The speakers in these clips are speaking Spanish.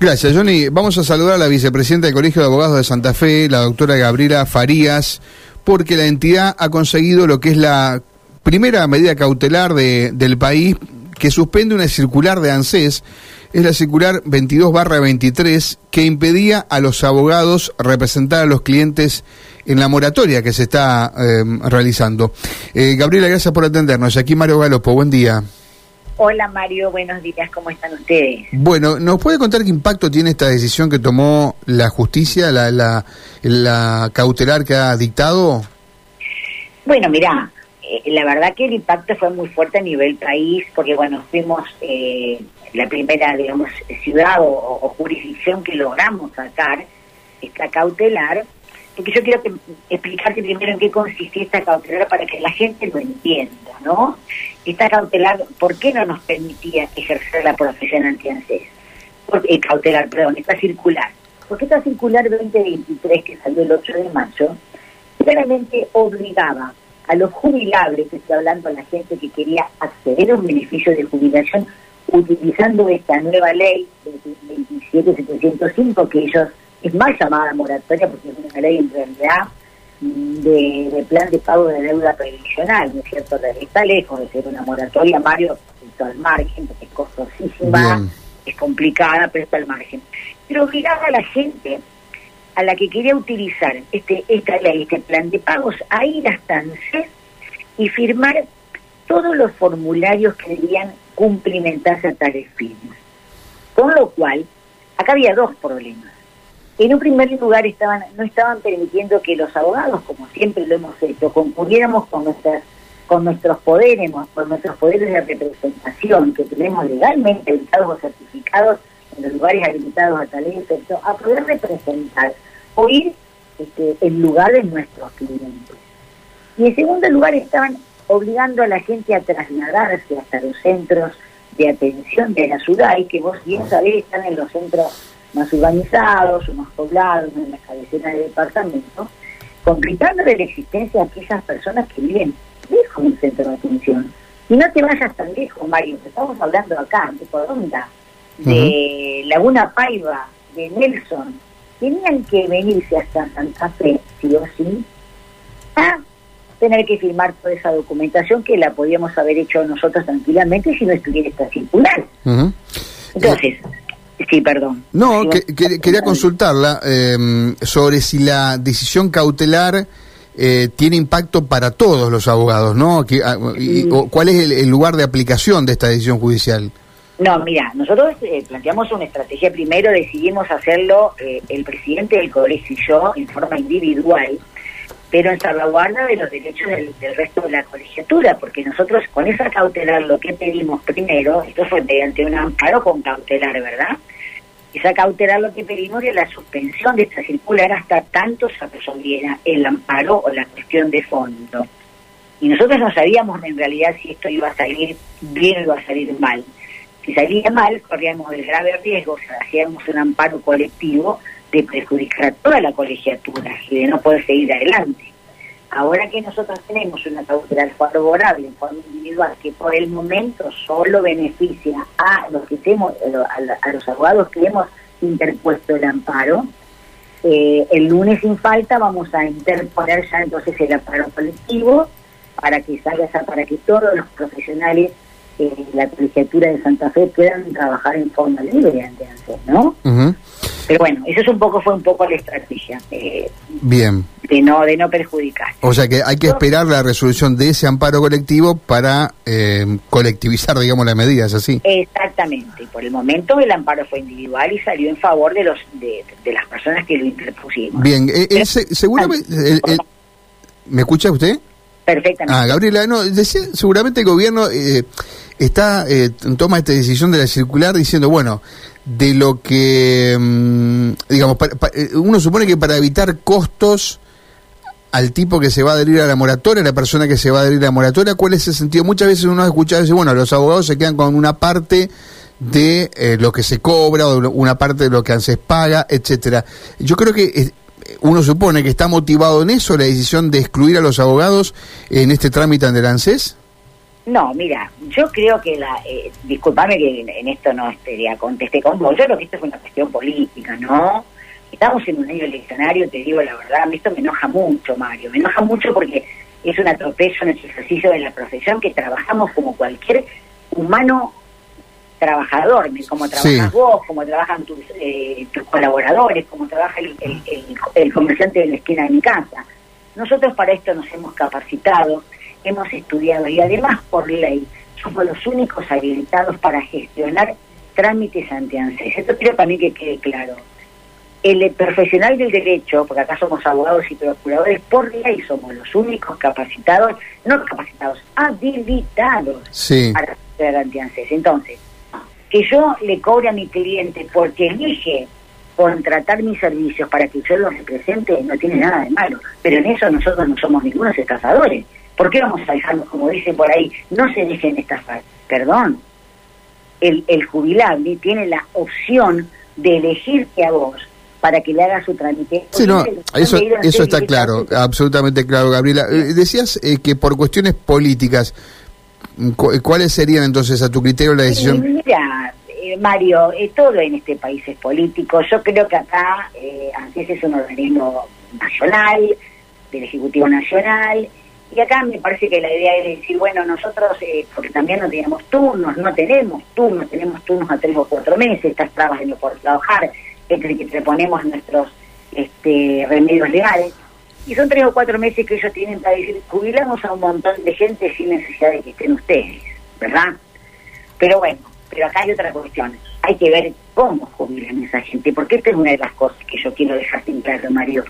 Gracias, Johnny. Vamos a saludar a la vicepresidenta del Colegio de Abogados de Santa Fe, la doctora Gabriela Farías, porque la entidad ha conseguido lo que es la primera medida cautelar de, del país que suspende una circular de ANSES, es la circular 22 23, que impedía a los abogados representar a los clientes en la moratoria que se está eh, realizando. Eh, Gabriela, gracias por atendernos. Aquí Mario Galopo, buen día. Hola Mario, buenos días, ¿cómo están ustedes? Bueno, ¿nos puede contar qué impacto tiene esta decisión que tomó la justicia, la, la, la cautelar que ha dictado? Bueno, mira, eh, la verdad que el impacto fue muy fuerte a nivel país, porque bueno, fuimos eh, la primera, digamos, ciudad o, jurisdicción que logramos sacar esta cautelar, porque yo quiero explicarte primero en qué consistía esta cautelar para que la gente lo entienda, ¿no? esta cautelar, ¿por qué no nos permitía ejercer la profesión anti-ANSES? Eh, cautelar, perdón, esta circular. Porque esta circular 2023 que salió el 8 de mayo, claramente obligaba a los jubilables, estoy hablando a la gente que quería acceder a un beneficio de jubilación, utilizando esta nueva ley de 27705, que ellos, es más llamada moratoria porque es una ley en realidad de, plan de pago de deuda previsional, ¿no es cierto? Está lejos de ser una moratoria, Mario, al margen, porque es costosísima, es complicada, pero está al margen. Pero obligaba a la gente a la que quería utilizar este esta ley, este plan de pagos, a ir hasta ANSES y firmar todos los formularios que debían cumplimentarse a tales fines. Con lo cual, acá había dos problemas. En un primer lugar estaban, no estaban permitiendo que los abogados, como siempre lo hemos hecho, concurriéramos con nuestras con nuestros poderes, con nuestros poderes de representación que tenemos legalmente habilitados o certificados en los lugares habilitados a tal efecto, a poder representar o ir este, en lugar de nuestros clientes. Y en segundo lugar estaban obligando a la gente a trasladarse hasta los centros de atención de la ciudad y que vos bien sabés están en los centros más urbanizados o más poblados, en las cabeceras de departamento, complicándole la existencia a aquellas personas que viven lejos del centro de atención. Y no te vayas tan lejos, Mario, estamos hablando acá, de Coronda, de Laguna Paiva, de Nelson, tenían que venirse hasta Santa Fe, sí o sí, a tener que firmar toda esa documentación que la podíamos haber hecho nosotros tranquilamente si no estuviera esta circular. Entonces, Sí, perdón. No, quería consultarla em, sobre si la decisión cautelar eh, tiene impacto para todos los abogados, ¿no? Ah, ¿Cuál es el, lugar de aplicación de esta decisión judicial? No, mira, nosotros eh, planteamos una estrategia. Primero decidimos hacerlo eh, el presidente del colegio y yo en forma individual, pero en salvaguarda de los derechos del, resto de la colegiatura, porque nosotros con esa cautelar lo que pedimos primero, esto fue mediante un amparo con cautelar, ¿verdad? Esa cautelar lo que pedimos es la suspensión de esta circular hasta tanto se resolviera el amparo o la cuestión de fondo. Y nosotros no sabíamos en realidad si esto iba a salir bien o iba a salir mal. Si salía mal, corríamos el grave riesgo, o sea, hacíamos un amparo colectivo de perjudicar a toda la colegiatura y de no poder seguir adelante. Ahora que nosotros tenemos una cautelar favorable en forma individual que por el momento solo beneficia a los que tenemos, a, los abogados que hemos interpuesto el amparo, eh, el lunes sin falta vamos a interponer ya entonces el amparo colectivo para que salga para que todos los profesionales de la colegiatura de Santa Fe puedan trabajar en forma libre ante ¿no? Pero bueno, eso es un poco fue un poco la estrategia. Eh, Bien. De no de no perjudicar. O sea que hay que esperar la resolución de ese amparo colectivo para eh, colectivizar, digamos, la medida, ¿es así? Exactamente. Por el momento el amparo fue individual y salió en favor de los de, las personas que lo interpusimos. Bien, eh, seguramente... ¿Me escucha usted? Perfectamente. Ah, Gabriela, no, decía, seguramente el gobierno eh, está eh, toma esta decisión de la circular diciendo, bueno, de lo que, mm, digamos, eh, uno supone que para evitar costos al tipo que se va a adherir a la moratoria, a la persona que se va a adherir a la moratoria, ¿cuál es el sentido? Muchas veces uno ha escuchado decir, bueno, los abogados se quedan con una parte de eh, lo que se cobra o una parte de lo que antes paga, etcétera. Yo creo que eh, uno supone que está motivado en eso la decisión de excluir a los abogados en este trámite ante el ANSES. No, mira, yo creo que la, eh, discúlpame que en, esto no estaría contesté con vos, yo creo que esto es una cuestión política, ¿no? Estamos en un año eleccionario, te digo la verdad, a mí esto me enoja mucho, Mario, me enoja mucho porque es un atropello en el ejercicio de la profesión que trabajamos como cualquier humano trabajador, como trabajas vos, como trabajan tus, eh, tus colaboradores, como trabaja el, el, comerciante de la esquina de mi casa. Nosotros para esto nos hemos capacitado, hemos estudiado y además por ley somos los únicos habilitados para gestionar trámites ante ANSES. Esto quiero también que quede claro. El profesional del derecho, porque acá somos abogados y procuradores, por ley somos los únicos capacitados, no capacitados, habilitados para hacer ante ANSES. Entonces, que yo le cobre a mi cliente porque elige contratar mis servicios para que usted los represente no tiene nada de malo. Pero en eso nosotros no somos ningunos estafadores. ¿Por qué vamos a dejarnos, como dicen por ahí, no se dejen estafar? Perdón. El, el jubilable tiene la opción de elegirte a vos para que le haga su trámite. Sí, no, eso, eso está claro, absolutamente claro, Gabriela. Eh, decías eh, que por cuestiones políticas, ¿cuáles serían entonces a tu criterio la decisión? mira, eh, Mario, todo en este país es político. Yo creo que acá, eh, ANSES es un organismo nacional, del Ejecutivo Nacional, y acá me parece que la idea es decir, bueno, nosotros, eh, porque también no tenemos turnos, no tenemos turnos, tenemos turnos a tres o cuatro meses, estas trabas de no poder trabajar, entre que te ponemos nuestros este, remedios legales, y son tres o cuatro meses que ellos tienen para decir, jubilamos a un montón de gente sin necesidad de que estén ustedes, ¿verdad? Pero bueno, pero acá hay otra cuestión, hay que ver cómo jubilan a esa gente, porque esta es una de las cosas que yo quiero dejar sin claro, Mario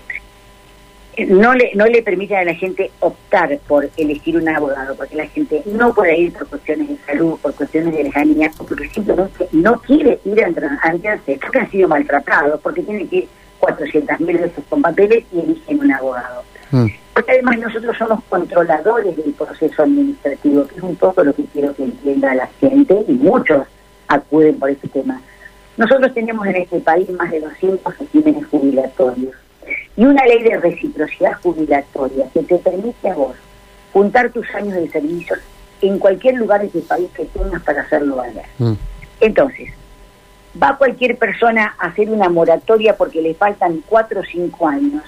no le, no le permiten a la gente optar por elegir un abogado, porque la gente no puede ir por cuestiones de salud, por cuestiones de lejanía, porque simplemente no quiere ir a entrenarse, porque han sido maltratados, porque tienen que ir 400 mil veces con papeles y eligen un abogado. Mm. Porque además nosotros somos controladores del proceso administrativo, que es un poco lo que quiero que entienda la gente, y muchos acuden por ese tema. Nosotros tenemos en este país más de 200 regímenes jubilatorios y una ley de reciprocidad jubilatoria que te permite a vos juntar tus años de servicio en cualquier lugar de este país que tengas para hacerlo valer. Mm. Entonces, va cualquier persona a hacer una moratoria porque le faltan cuatro o cinco años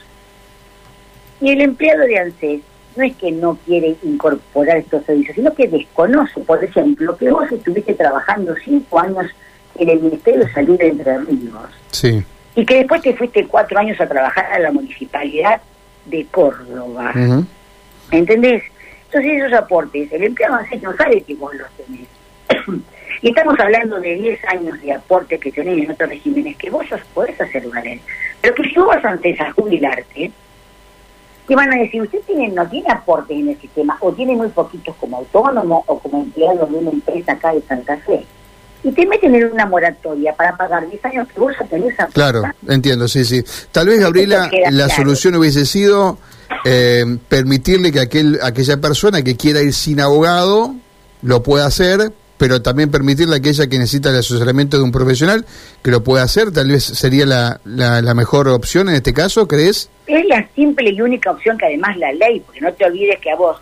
y el empleado de ANSES no es que no quiere incorporar estos servicios, sino que desconoce, por ejemplo, que vos estuviste trabajando cinco años en el Ministerio de Salud de Entre Ríos. Sí y que después te fuiste cuatro años a trabajar a la municipalidad de Córdoba. ¿Entendés? Entonces esos aportes, el empleado no sabe que vos los tenés. y estamos hablando de 10 años de aportes que tenés en otros regímenes que vos podés hacer valer. Pero que si vos vas antes a jubilarte, te van a decir, usted tiene, no tiene aportes en el sistema, o tiene muy poquitos como autónomo o como empleado de una empresa acá de Santa Fe y te meten en una moratoria para pagar 10 años que vos ya Claro, entiendo, sí, sí. Tal vez, Gabriela, la solución hubiese sido eh, permitirle que aquel, aquella persona que quiera ir sin abogado lo pueda hacer, pero también permitirle a aquella que necesita el asesoramiento de un profesional que lo pueda hacer. Tal vez sería la, la, mejor opción en este caso, ¿crees? Es la simple y única opción que además la ley, porque no te olvides que a vos,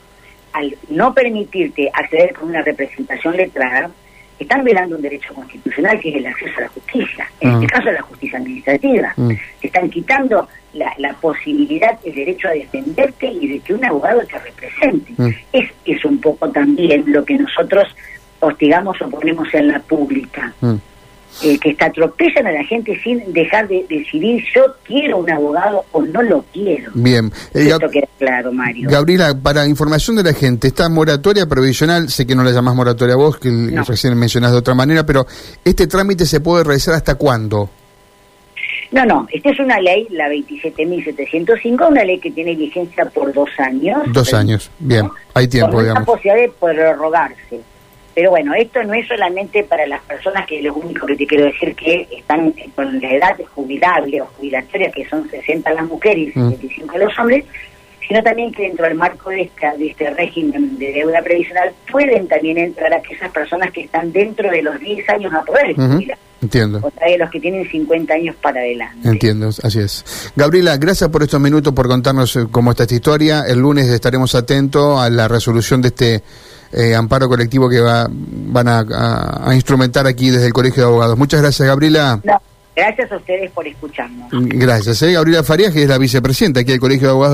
al no permitirte acceder con una representación letrada, están violando un derecho constitucional que es el acceso a la justicia, en este ah. caso a la justicia administrativa. Mm. están quitando la, la, posibilidad, el derecho a defenderte y de que un abogado te represente. Mm. Es, es un poco también lo que nosotros hostigamos o ponemos en la pública. Eh, que está atropellan a la gente sin dejar de decidir yo quiero un abogado o no lo quiero. Bien. Eh, Esto queda claro, Mario. Gabriela, para información de la gente, esta moratoria provisional, sé que no la llamás moratoria vos, que recién mencionás de otra manera, pero ¿este trámite se puede realizar hasta cuándo? No, no, esta es una ley, la 27.705, una ley que tiene vigencia por dos años. Dos años, bien, hay tiempo, con digamos. posibilidad de prorrogarse. Pero bueno, esto no es solamente para las personas que lo único que te quiero decir que están con la edad jubilable o jubilatoria, que son 60 las mujeres y 75 mm. los hombres, sino también que dentro del marco de, esta, de este régimen de deuda previsional pueden también entrar aquellas personas que están dentro de los 10 años a poder jubilar. Entiendo. O sea, de los que tienen 50 años para adelante. Entiendo, así es. Gabriela, gracias por estos minutos, por contarnos eh, cómo está esta historia. El lunes estaremos atentos a la resolución de este eh, amparo colectivo que va, van a, instrumentar aquí desde el Colegio de Abogados. Muchas gracias, Gabriela. gracias a ustedes por escucharnos. Gracias. ¿eh? Gabriela Farías, que es la vicepresidenta aquí del Colegio de Abogados.